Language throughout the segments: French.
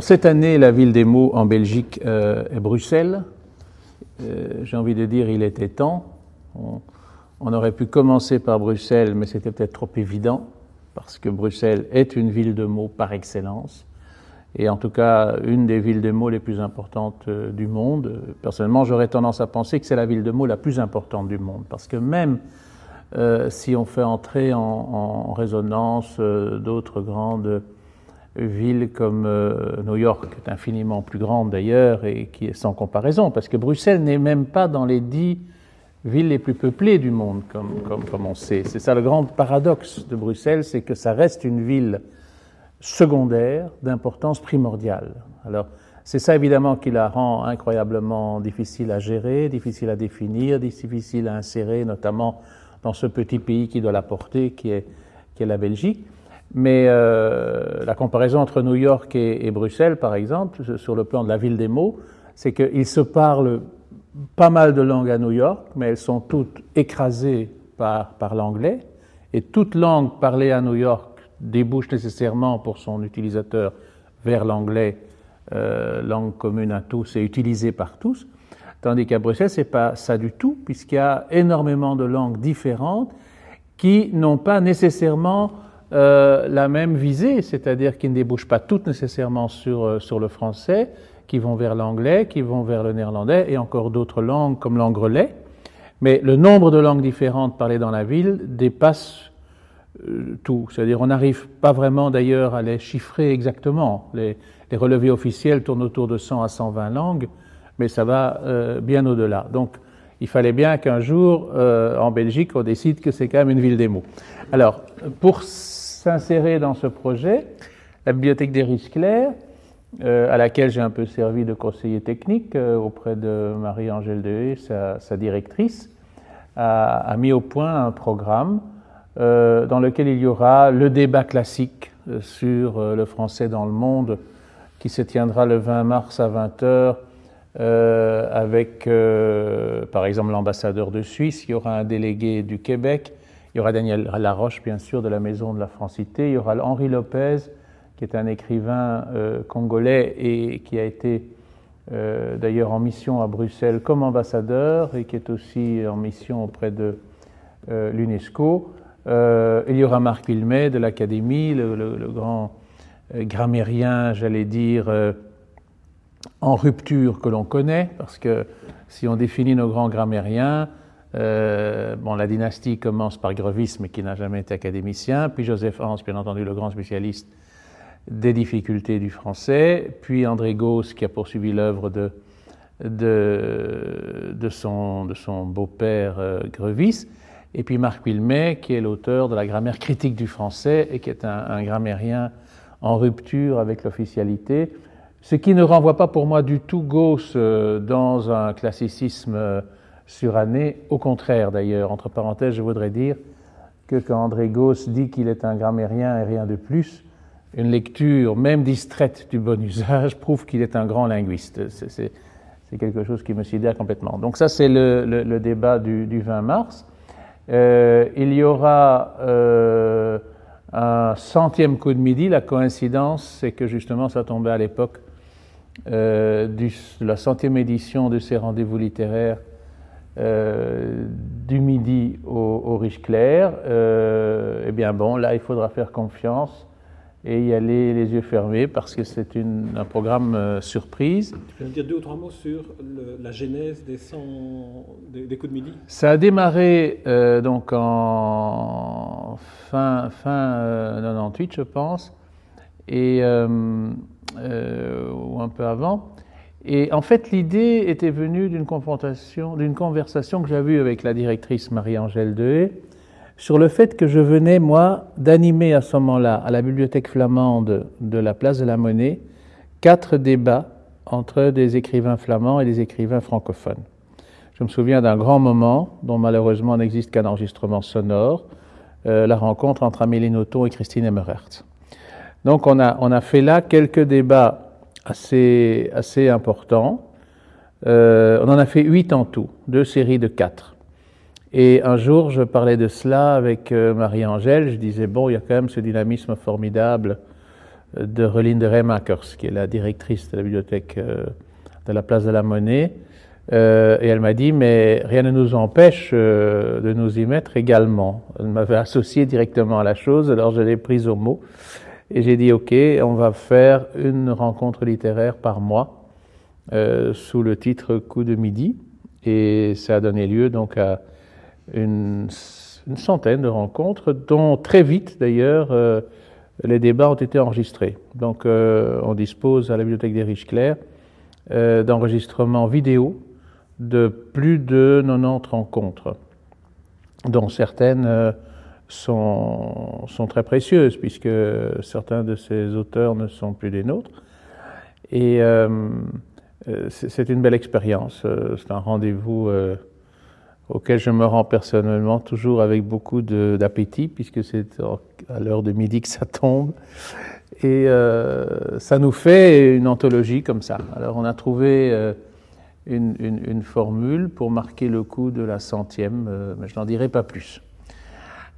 Cette année, la ville des mots en Belgique euh, est Bruxelles. Euh, j'ai envie de dire, il était temps. On, aurait pu commencer par Bruxelles, mais c'était peut-être trop évident, parce que Bruxelles est une ville de mots par excellence, et en tout cas une des villes de mots les plus importantes euh, du monde. Personnellement, j'aurais tendance à penser que c'est la ville de mots la plus importante du monde, parce que même si on fait entrer en, résonance d'autres grandes villes comme euh, New York, qui est infiniment plus grande d'ailleurs et qui est sans comparaison, parce que Bruxelles n'est même pas dans les dix villes les plus peuplées du monde, comme, comme, comme on sait. C'est ça le grand paradoxe de Bruxelles, c'est que ça reste une ville secondaire d'importance primordiale. Alors, c'est ça évidemment qui la rend incroyablement difficile à gérer, difficile à définir, difficile à insérer, notamment dans ce petit pays qui doit la porter, qui est, qui est la Belgique. Mais euh, la comparaison entre New York et, Bruxelles, par exemple, sur le plan de la ville des mots, c'est qu'ils se parlent pas mal de langues à New York, mais elles sont toutes écrasées par, l'anglais. Et toute langue parlée à New York débouche nécessairement pour son utilisateur vers l'anglais, euh, langue commune à tous et utilisée par tous. Tandis qu'à Bruxelles, c'est pas ça du tout, puisqu'il y a énormément de langues différentes qui n'ont pas nécessairement euh, la même visée, c'est-à-dire qui ne débouchent pas toutes nécessairement sur, euh, sur le français, qui vont vers l'anglais, qui vont vers le néerlandais et encore d'autres langues comme l'anglais. Mais le nombre de langues différentes parlées dans la ville dépasse euh, tout. C'est-à-dire, on n'arrive pas vraiment d'ailleurs à les chiffrer exactement. Les, les, relevés officiels tournent autour de 100 à 120 langues, mais ça va bien au-delà. Donc, il fallait bien qu'un jour, en Belgique, on décide que c'est quand même une ville des mots. Alors, pour s'insérer dans ce projet, la bibliothèque d'Eris Claire, euh, à laquelle j'ai un peu servi de conseiller technique euh, auprès de Marie-Angèle Dehé, sa, directrice, a, mis au point un programme euh, dans lequel il y aura le débat classique euh, sur le français dans le monde qui se tiendra le 20 mars à 20h avec, par exemple, l'ambassadeur de Suisse, il y aura un délégué du Québec, il y aura Daniel Laroche, bien sûr, de la Maison de la Francité, il y aura Henri Lopez, qui est un écrivain euh, congolais et qui a été euh, d'ailleurs en mission à Bruxelles comme ambassadeur et qui est aussi en mission auprès de euh, l'UNESCO. il y aura Marc Wilmet de l'Académie, le, le, le, grand grammairien, j'allais dire, en rupture que l'on connaît, parce que si on définit nos grands grammairiens, euh, bon, la dynastie commence par Grevis, mais qui n'a jamais été académicien, puis Joseph Hans, bien entendu, le grand spécialiste des difficultés du français, puis André Gauss, qui a poursuivi l'œuvre de, de, son, de son beau-père euh, Grevis, et puis Marc Wilmet, qui est l'auteur de la grammaire critique du français et qui est un, un grammairien en rupture avec l'officialité, ce qui ne renvoie pas pour moi du tout Gauss euh, dans un classicisme euh, suranné, au contraire d'ailleurs. Entre parenthèses, je voudrais dire que quand André Gauss dit qu'il est un grammairien et rien de plus, une lecture, même distraite du bon usage, prouve qu'il est un grand linguiste. C'est quelque chose qui me sidère complètement. Donc ça, c'est le, débat du, du 20 mars. Euh, il y aura euh, un centième coup de midi. La coïncidence, c'est que justement, ça tombait à l'époque euh, de la centième édition de ces rendez-vous littéraires du midi au, au Riche Clair. eh bien bon, là, il faudra faire confiance et y aller les yeux fermés parce que c'est un programme euh, surprise. Tu peux nous dire deux ou trois mots sur le, la genèse des, 100, des, des, coups de midi? Ça a démarré euh, donc en fin, fin euh, 98, je pense, et, euh, euh, ou un peu avant. Et en fait, l'idée était venue d'une conversation que j'avais eue avec la directrice Marie-Angèle Dehé, sur le fait que je venais, moi, d'animer à ce moment-là, à la bibliothèque flamande de la place de la Monnaie, quatre débats entre des écrivains flamands et des écrivains francophones. Je me souviens d'un grand moment, dont malheureusement n'existe qu'un enregistrement sonore, euh, la rencontre entre Amélie Nothomb et Christine Emmerert. Donc on a fait là quelques débats assez, assez importants. Euh, on en a fait huit en tout, deux séries de quatre. Et un jour, je parlais de cela avec euh, Marie-Angèle. Je disais, bon, il y a quand même ce dynamisme formidable de Relinde Remakers, qui est la directrice de la bibliothèque de la place de la Monnaie. et elle m'a dit, mais rien ne nous empêche de nous y mettre également. Elle m'avait associé directement à la chose, alors je l'ai prise au mot. Et j'ai dit, OK, on va faire une rencontre littéraire par mois sous le titre Coup de midi. Et ça a donné lieu donc à une, centaine de rencontres, dont très vite d'ailleurs euh, les débats ont été enregistrés. Donc euh, on dispose à la bibliothèque des Riches Clairs euh, d'enregistrements vidéo de plus de 90 rencontres, dont certaines sont, sont, très précieuses, puisque certains de ces auteurs ne sont plus des nôtres. Et c'est une belle expérience, c'est un rendez-vous auquel je me rends personnellement toujours avec beaucoup d'appétit, puisque c'est à l'heure de midi que ça tombe. Et euh, ça nous fait une anthologie comme ça. Alors on a trouvé euh, une, une, formule pour marquer le coup de la centième, euh, mais je n'en dirai pas plus.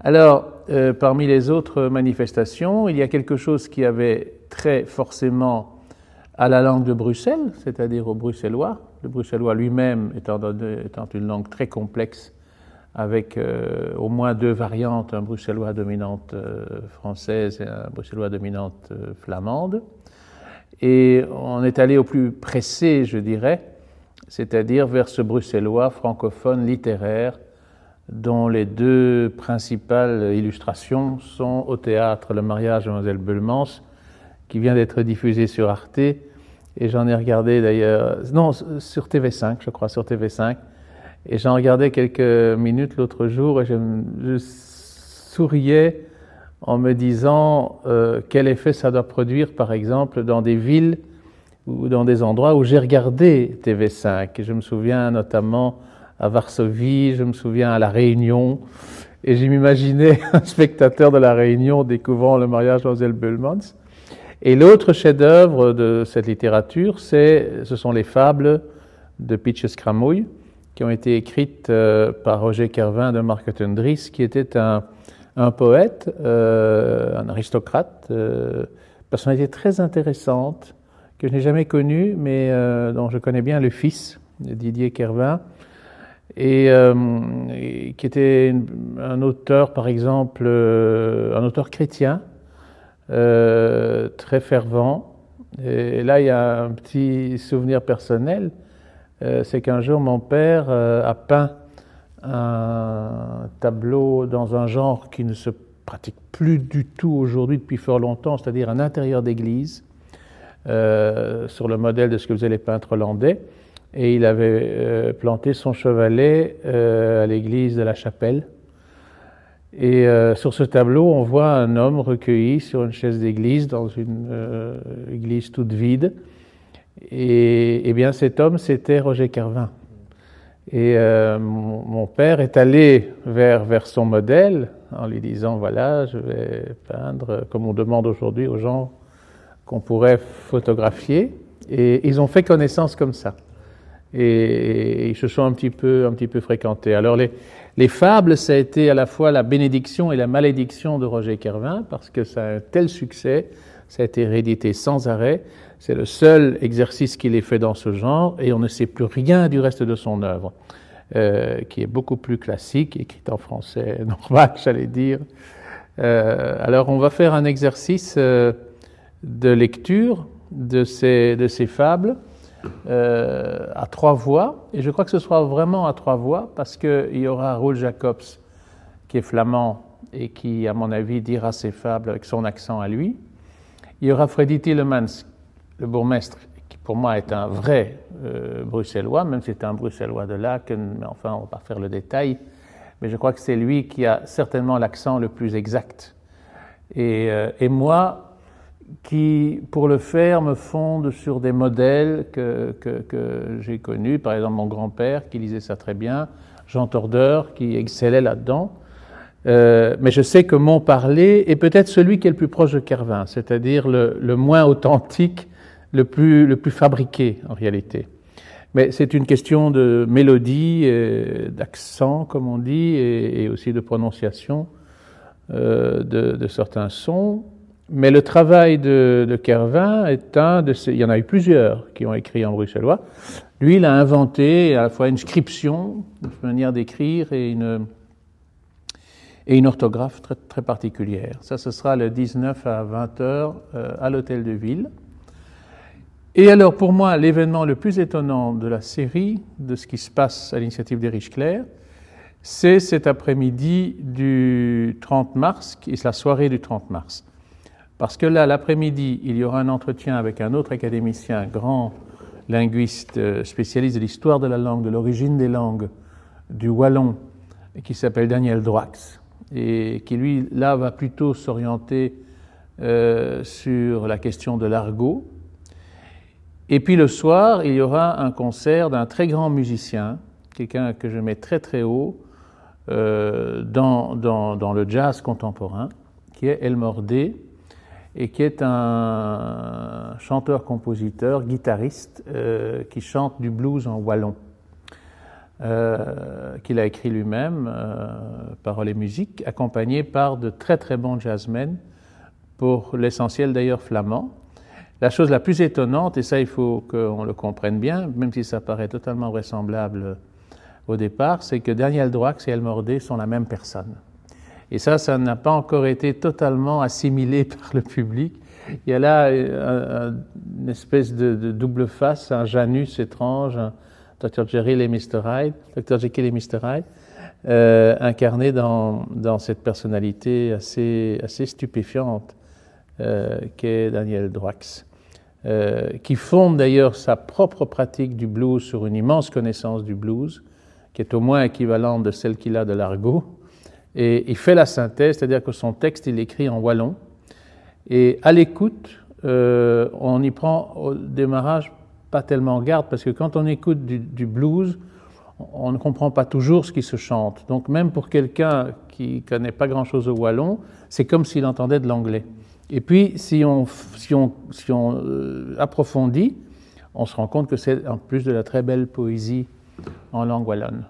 Alors, parmi les autres manifestations, il y a quelque chose qui avait très forcément à la langue de Bruxelles, c'est-à-dire au bruxellois, le bruxellois lui-même étant, une langue très complexe, avec euh, au moins deux variantes, un bruxellois dominante euh, française et un bruxellois dominante euh, flamande. Et on est allé au plus pressé, je dirais, c'est-à-dire vers ce bruxellois francophone littéraire dont les deux principales illustrations sont au théâtre Le mariage de Mlle Belmans, qui vient d'être diffusé sur Arte, et j'en ai regardé d'ailleurs, non, sur TV5, je crois, sur TV5. Et j'en regardais quelques minutes l'autre jour et je, souriais en me disant euh, quel effet ça doit produire, par exemple, dans des villes ou dans des endroits où j'ai regardé TV5. Et je me souviens notamment à Varsovie, je me souviens à La Réunion. Et je m'imaginais un spectateur de La Réunion découvrant le mariage de Mlle Belmans. Et l'autre chef-d'œuvre de cette littérature, ce sont les fables de Pitches Cramouille, qui ont été écrites euh, par Roger Kervin de Marketendries, qui était un, un poète, euh, un aristocrate, euh, personnalité très intéressante, que je n'ai jamais connue, mais euh, dont je connais bien le fils, Didier Kervin, et, et qui était un auteur, par exemple, un auteur chrétien, euh, très fervent. Et là, il y a un petit souvenir personnel, euh, c'est qu'un jour, mon père euh, a peint un tableau dans un genre qui ne se pratique plus du tout aujourd'hui depuis fort longtemps, c'est-à-dire un intérieur d'église, sur le modèle de ce que faisaient les peintres hollandais. Et il avait planté son chevalet à l'église de la Chapelle. Et euh, sur ce tableau, on voit un homme recueilli sur une chaise d'église, dans une euh, église toute vide. Et, bien cet homme, c'était Roger Carvin. Et euh, mon, mon, père est allé vers, vers son modèle en lui disant, voilà, je vais peindre, comme on demande aujourd'hui aux gens qu'on pourrait photographier. Et ils ont fait connaissance comme ça. Et, ils se sont un petit peu, un petit peu fréquentés. Alors les, les fables, ça a été à la fois la bénédiction et la malédiction de Roger Kervin, parce que ça a un tel succès, ça a été réédité sans arrêt. C'est le seul exercice qu'il ait fait dans ce genre, et on ne sait plus rien du reste de son œuvre, euh, qui est beaucoup plus classique, écrite en français normal, j'allais dire. Euh, alors, on va faire un exercice euh, de lecture de ces fables. Euh, à trois voix, et je crois que ce sera vraiment à trois voix parce qu'il y aura Roel Jacobs qui est flamand et qui, à mon avis, dira ses fables avec son accent à lui. Il y aura Freddy Tillemans, le bourgmestre, qui pour moi est un vrai euh, bruxellois, même si c'est un bruxellois de Laken, mais enfin, on va pas faire le détail. Mais je crois que c'est lui qui a certainement l'accent le plus exact. Et, euh, et moi, qui, pour le faire, me fonde sur des modèles que, que, j'ai connus, par exemple mon grand-père qui lisait ça très bien, Jean Tordeur qui excellait là-dedans. Euh, mais je sais que mon parler est peut-être celui qui est le plus proche de Kervin, c'est-à-dire le, le, moins authentique, le plus, le plus fabriqué en réalité. Mais c'est une question de mélodie, d'accent, comme on dit, et, aussi de prononciation euh, de certains sons. Mais le travail de, Kervin est un de ces. Il y en a eu plusieurs qui ont écrit en bruxellois. Lui, il a inventé à la fois une scription, une manière d'écrire et une, et une orthographe très, très particulière. Ça, ce sera le 19 à 20 heures euh, à l'hôtel de ville. Et alors, pour moi, l'événement le plus étonnant de la série, de ce qui se passe à l'initiative d'Erich Clair, c'est cet après-midi du 30 mars, est la soirée du 30 mars. Parce que là, l'après-midi, il y aura un entretien avec un autre académicien, grand linguiste euh, spécialiste de l'histoire de la langue, de l'origine des langues, du wallon, qui s'appelle Daniel Droix, et qui lui, là, va plutôt s'orienter euh, sur la question de l'argot. Et puis le soir, il y aura un concert d'un très grand musicien, quelqu'un que je mets très très haut euh, dans, dans, dans, le jazz contemporain, qui est El Mordé, et qui est un chanteur-compositeur, guitariste, euh, qui chante du blues en wallon, euh, qu'il a écrit lui-même, euh, paroles et musique, accompagné par de très très bons jazzmen, pour l'essentiel d'ailleurs flamands. La chose la plus étonnante, et ça il faut qu'on le comprenne bien, même si ça paraît totalement vraisemblable au départ, c'est que Daniel Droix et El Mordé sont la même personne. Et ça, ça n'a pas encore été totalement assimilé par le public. Il y a là euh, une espèce de, double face, un Janus étrange, un Dr. Jekyll et Mr. Hyde, Dr. Jekyll et Mr. Hyde, incarné dans, cette personnalité assez, assez stupéfiante euh, qu'est Daniel Droix, euh, qui fonde d'ailleurs sa propre pratique du blues sur une immense connaissance du blues, qui est au moins équivalente de celle qu'il a de l'argot et il fait la synthèse, c'est-à-dire que son texte, il écrit en wallon. Et à l'écoute, euh, on y prend au démarrage pas tellement garde, parce que quand on écoute du, blues, on ne comprend pas toujours ce qui se chante. Donc même pour quelqu'un qui connaît pas grand-chose au wallon, c'est comme s'il entendait de l'anglais. Et puis si on, euh, approfondit, on se rend compte que c'est en plus de la très belle poésie en langue wallonne.